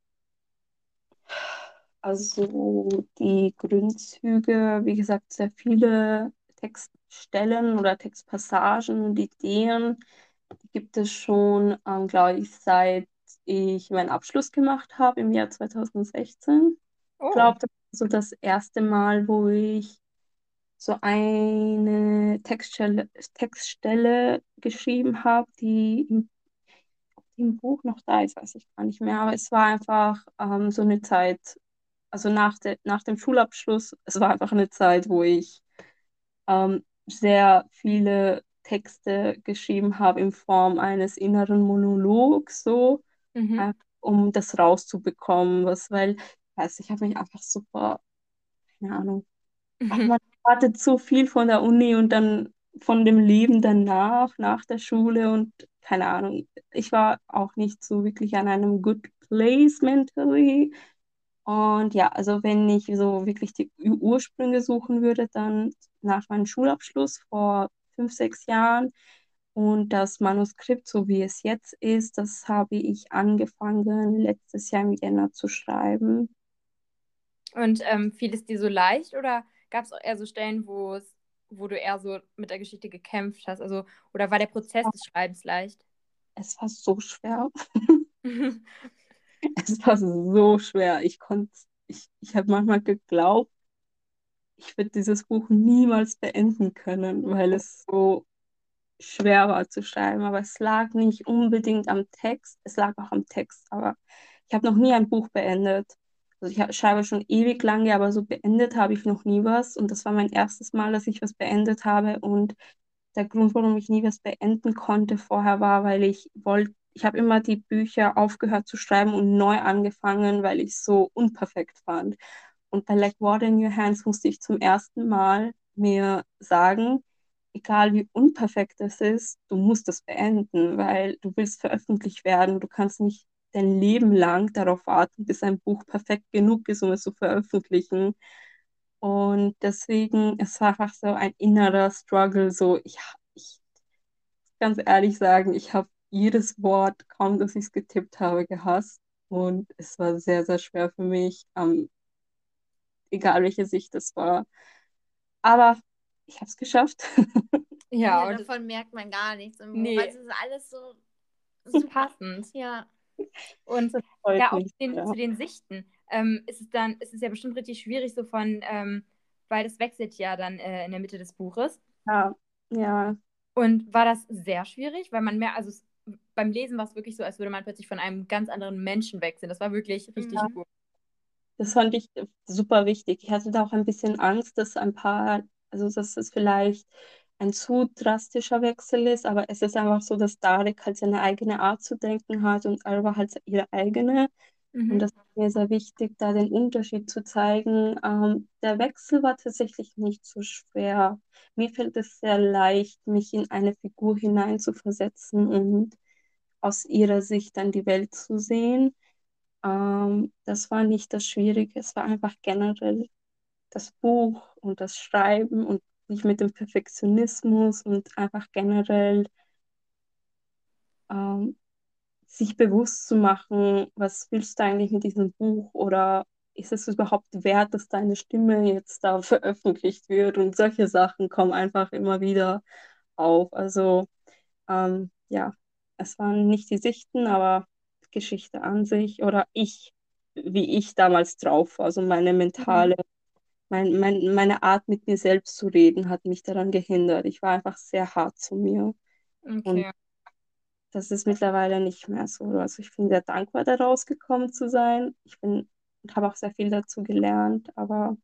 also die Grundzüge, wie gesagt, sehr viele Textstellen oder Textpassagen und Ideen, die gibt es schon, ähm, glaube ich, seit ich meinen Abschluss gemacht habe im Jahr 2016. Ich Oh. glaube, so das erste Mal, wo ich so eine Textstelle, Textstelle geschrieben habe, die im, im Buch noch da ist, weiß ich gar nicht mehr, aber es war einfach ähm, so eine Zeit, also nach, de, nach dem Schulabschluss, es war einfach eine Zeit, wo ich ähm, sehr viele Texte geschrieben habe in Form eines inneren Monologs, so, Mhm. einfach um das rauszubekommen, was, weil, weiß, ich habe mich einfach super, keine Ahnung, Mhm. man erwartet so viel von der Uni und dann von dem Leben danach, nach der Schule und keine Ahnung, ich war auch nicht so wirklich an einem good place mentally. Und ja, also wenn ich so wirklich die Ur- Ursprünge suchen würde, dann nach meinem Schulabschluss vor fünf, sechs Jahren. Und das Manuskript, so wie es jetzt ist, das habe ich angefangen letztes Jahr im Jänner zu schreiben. Und ähm, fiel es dir so leicht oder gab es auch eher so Stellen, wo es, wo du eher so mit der Geschichte gekämpft hast? Also, oder war der Prozess des Schreibens leicht? Es war so schwer. Es war so schwer. Ich konnte, ich, ich habe manchmal geglaubt, ich würde dieses Buch niemals beenden können, weil es so schwer war zu schreiben. Aber es lag nicht unbedingt am Text, es lag auch am Text. Aber ich habe noch nie ein Buch beendet. Also ich schreibe schon ewig lange, aber so beendet habe ich noch nie was. Und das war mein erstes Mal, dass ich was beendet habe. Und der Grund, warum ich nie was beenden konnte vorher, war, weil ich wollte, ich habe immer die Bücher aufgehört zu schreiben und neu angefangen, weil ich so unperfekt fand. Und bei Like Water in Your Hands musste ich zum ersten Mal mir sagen, egal wie unperfekt es ist, du musst es beenden, weil du willst veröffentlicht werden. Du kannst nicht dein Leben lang darauf warten, bis ein Buch perfekt genug ist, um es zu veröffentlichen. Und deswegen, es war einfach so ein innerer Struggle. So, ich, ich ganz ehrlich sagen, ich habe jedes Wort, kaum dass ich es getippt habe, gehasst. Und es war sehr, sehr schwer für mich, ähm, egal welche Sicht es war. Aber ich habe es geschafft. Ja, ja davon merkt man gar nichts im nee. Buch. Also es ist alles so, so passend. Ja. Und ja, auch zu den, ja. zu den Sichten. Ähm, ist es dann, ist es ja bestimmt richtig schwierig, so von, ähm, weil das wechselt ja dann äh, in der Mitte des Buches. Ja, ja. Und war das sehr schwierig, weil man mehr, also es, beim Lesen war es wirklich so, als würde man plötzlich von einem ganz anderen Menschen wechseln. Das war wirklich richtig ja. gut. Das fand ich super wichtig. Ich hatte da auch ein bisschen Angst, dass ein paar, also dass es vielleicht ein zu drastischer Wechsel ist, aber es ist einfach so, dass Darek halt seine eigene Art zu denken hat und Alba halt ihre eigene. Mhm. Und das ist mir sehr wichtig, da den Unterschied zu zeigen. Ähm, der Wechsel war tatsächlich nicht so schwer. Mir fällt es sehr leicht, mich in eine Figur hineinzuversetzen und aus ihrer Sicht dann die Welt zu sehen. Ähm, das war nicht das Schwierige, es war einfach generell das Buch und das Schreiben und sich mit dem Perfektionismus und einfach generell ähm, sich bewusst zu machen, was willst du eigentlich mit diesem Buch oder ist es überhaupt wert, dass deine Stimme jetzt da veröffentlicht wird und solche Sachen kommen einfach immer wieder auf. Also ähm, ja, es waren nicht die Sichten, aber Geschichte an sich oder ich, wie ich damals drauf war, also meine mentale mhm mein, mein, meine Art, mit mir selbst zu reden, hat mich daran gehindert. Ich war einfach sehr hart zu mir. Okay. Und das ist mittlerweile nicht mehr so. Also ich bin sehr dankbar, da rausgekommen zu sein. Ich bin und habe auch sehr viel dazu gelernt, aber.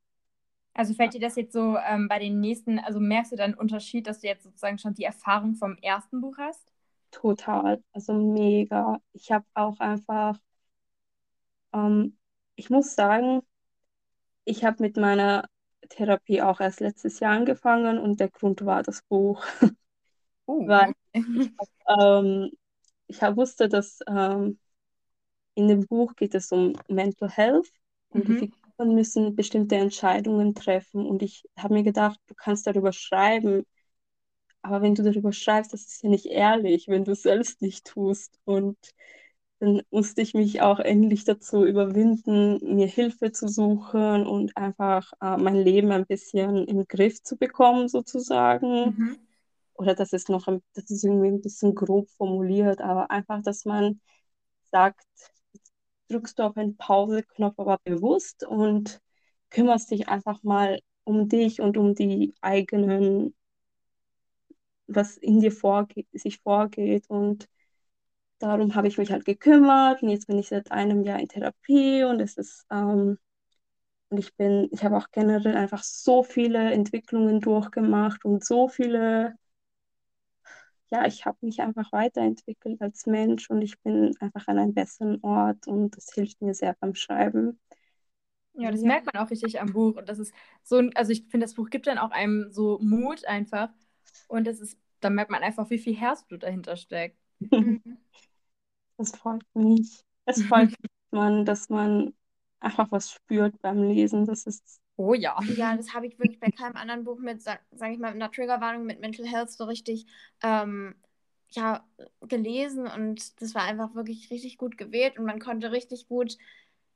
Also fällt dir das jetzt so ähm, bei den nächsten, also merkst du dann einen Unterschied, dass du jetzt sozusagen schon die Erfahrung vom ersten Buch hast? Total, also mega. Ich habe auch einfach, ähm, ich muss sagen, ich habe mit meiner Therapie auch erst letztes Jahr angefangen und der Grund war das Buch. Uh, Weil ich, ähm, ich wusste, dass ähm, in dem Buch geht es um Mental Health und mhm. die Figuren müssen bestimmte Entscheidungen treffen. Und ich habe mir gedacht, du kannst darüber schreiben, aber wenn du darüber schreibst, das ist ja nicht ehrlich, wenn du es selbst nicht tust. Und dann musste ich mich auch endlich dazu überwinden, mir Hilfe zu suchen und einfach äh, mein Leben ein bisschen im Griff zu bekommen, sozusagen. Mhm. Oder das ist noch, ein, das ist irgendwie ein bisschen grob formuliert, aber einfach, dass man sagt, drückst du auf einen Pause-Knopf, aber bewusst und kümmerst dich einfach mal um dich und um die eigenen, was in dir vorge sich vorgeht und darum habe ich mich halt gekümmert und jetzt bin ich seit einem Jahr in Therapie und es ist ähm, und ich bin, ich habe auch generell einfach so viele Entwicklungen durchgemacht und so viele, ja, ich habe mich einfach weiterentwickelt als Mensch und ich bin einfach an einem besseren Ort und das hilft mir sehr beim Schreiben. Ja, das merkt man auch richtig am Buch und das ist so, also ich finde, das Buch gibt dann auch einem so Mut einfach und das ist, da merkt man einfach, wie viel Herzblut dahinter steckt. Mhm. Das freut mich. Es freut mich, dass man, dass man einfach was spürt beim Lesen. Das ist. Oh ja. Ja, das habe ich wirklich bei keinem anderen Buch mit, sage sag ich mal, mit einer Triggerwarnung mit Mental Health so richtig ähm, ja, gelesen und das war einfach wirklich richtig gut gewählt und man konnte richtig gut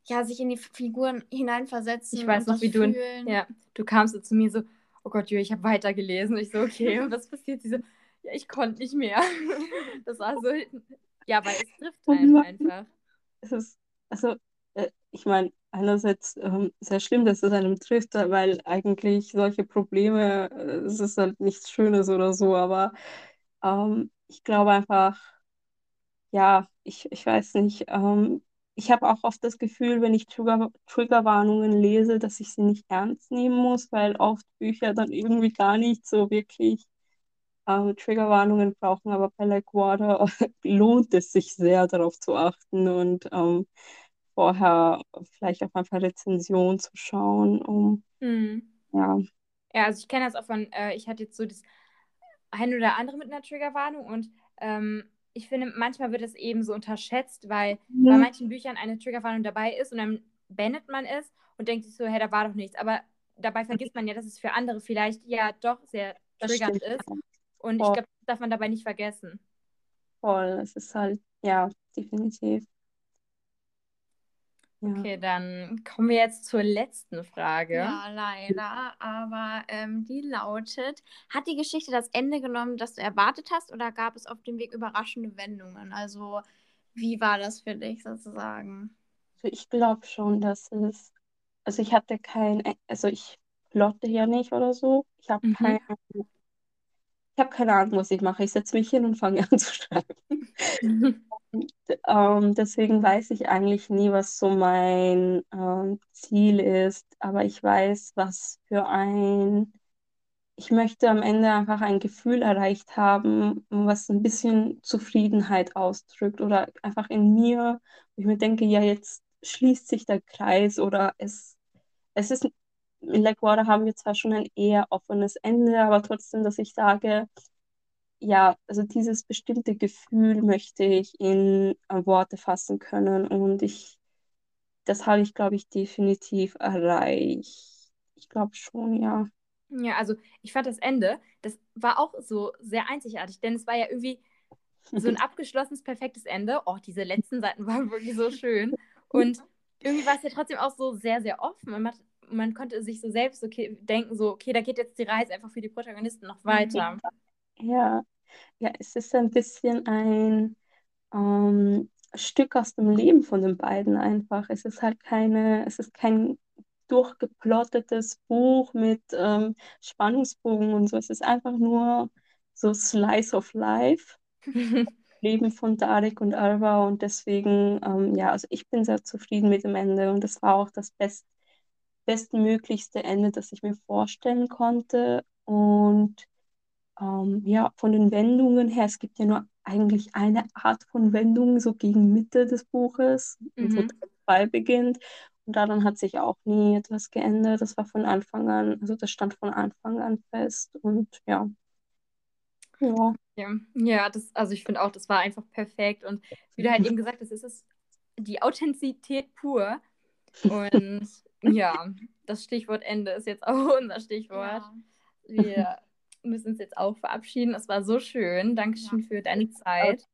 ja, sich in die Figuren hineinversetzen. Ich weiß noch, wie fühlen. du, ja, du kamst so zu mir so, oh Gott, Jürgen, ich habe weitergelesen. Ich so, okay, und was passiert? Sie so, ja, ich konnte nicht mehr. Das war so ja, weil es trifft einen einfach. Es ist, also, äh, ich meine, einerseits ähm, sehr schlimm, dass es einem trifft, weil eigentlich solche Probleme, äh, es ist halt nichts Schönes oder so, aber ähm, ich glaube einfach, ja, ich, ich weiß nicht, ähm, ich habe auch oft das Gefühl, wenn ich Trigger, Triggerwarnungen lese, dass ich sie nicht ernst nehmen muss, weil oft Bücher dann irgendwie gar nicht so wirklich ähm, Triggerwarnungen brauchen, aber bei Like Water lohnt es sich sehr darauf zu achten und ähm, vorher vielleicht auf einfach Rezension zu schauen, um Mhm. ja. Ja, also ich kenne das auch von, äh, ich hatte jetzt so das ein oder andere mit einer Triggerwarnung und ähm, ich finde, manchmal wird es eben so unterschätzt, weil bei Mhm. manchen Büchern eine Triggerwarnung dabei ist und dann beendet man es und denkt sich so, hey, da war doch nichts. Aber dabei vergisst man ja, dass es für andere vielleicht ja doch sehr triggernd ist. Und ich glaube, das darf man dabei nicht vergessen. Voll, es ist halt, ja, definitiv. Ja. Okay, dann kommen wir jetzt zur letzten Frage. Ja, leider. Aber ähm, die lautet: Hat die Geschichte das Ende genommen, das du erwartet hast, oder gab es auf dem Weg überraschende Wendungen? Also, wie war das für dich sozusagen? Also ich glaube schon, dass es, also ich hatte kein, also ich plotte ja nicht oder so. Ich habe Mhm. keine, ich habe keine Ahnung, was ich mache. Ich setze mich hin und fange an zu schreiben. Und, ähm, deswegen weiß ich eigentlich nie, was so mein ähm, Ziel ist, aber ich weiß, was für ein, ich möchte am Ende einfach ein Gefühl erreicht haben, was ein bisschen Zufriedenheit ausdrückt oder einfach in mir, wo ich mir denke, ja, jetzt schließt sich der Kreis oder es, es ist, in Blackwater haben wir zwar schon ein eher offenes Ende, aber trotzdem, dass ich sage, ja, also dieses bestimmte Gefühl möchte ich in äh, Worte fassen können und ich, das habe ich, glaube ich, definitiv erreicht. Ich glaube schon, ja. Ja, also ich fand das Ende, das war auch so sehr einzigartig, denn es war ja irgendwie so ein abgeschlossenes, perfektes Ende. Oh, diese letzten Seiten waren wirklich so schön. Und irgendwie war es ja trotzdem auch so sehr, sehr offen. Man, man konnte sich so selbst okay, denken, so, okay, da geht jetzt die Reise einfach für die Protagonisten noch weiter. Ja, ja, es ist ein bisschen ein ähm, Stück aus dem Leben von den beiden einfach. Es ist halt keine, es ist kein durchgeplottetes Buch mit ähm, Spannungsbogen und so. Es ist einfach nur so Slice of Life. Leben von Tarek und Alva und deswegen, ähm, ja, also ich bin sehr zufrieden mit dem Ende und das war auch das best, bestmöglichste Ende, das ich mir vorstellen konnte. Und ähm, ja, von den Wendungen her, es gibt ja nur eigentlich eine Art von Wendung, so gegen Mitte des Buches, und wo Mhm. Teil 2 beginnt. Und daran hat sich auch nie etwas geändert. Das war von Anfang an, also das stand von Anfang an fest. Und ja. Ja. Ja, ja das, also ich finde auch, das war einfach perfekt. Und wie du halt eben gesagt hast, es ist die Authentizität pur. Und ja, das Stichwort Ende ist jetzt auch unser Stichwort. Ja. Wir müssen uns jetzt auch verabschieden. Es war so schön. Dankeschön für deine Zeit.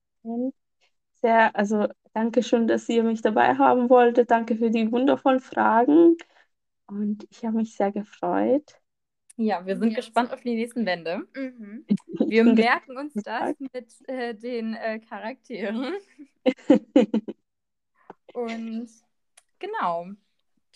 Sehr, also danke schön, dass ihr mich dabei haben wolltet. Danke für die wundervollen Fragen. Und ich habe mich sehr gefreut. Ja, wir sind Ja, gespannt auf die nächsten Bände. Mhm. Wir merken uns das mit äh, den äh, Charakteren. Und genau.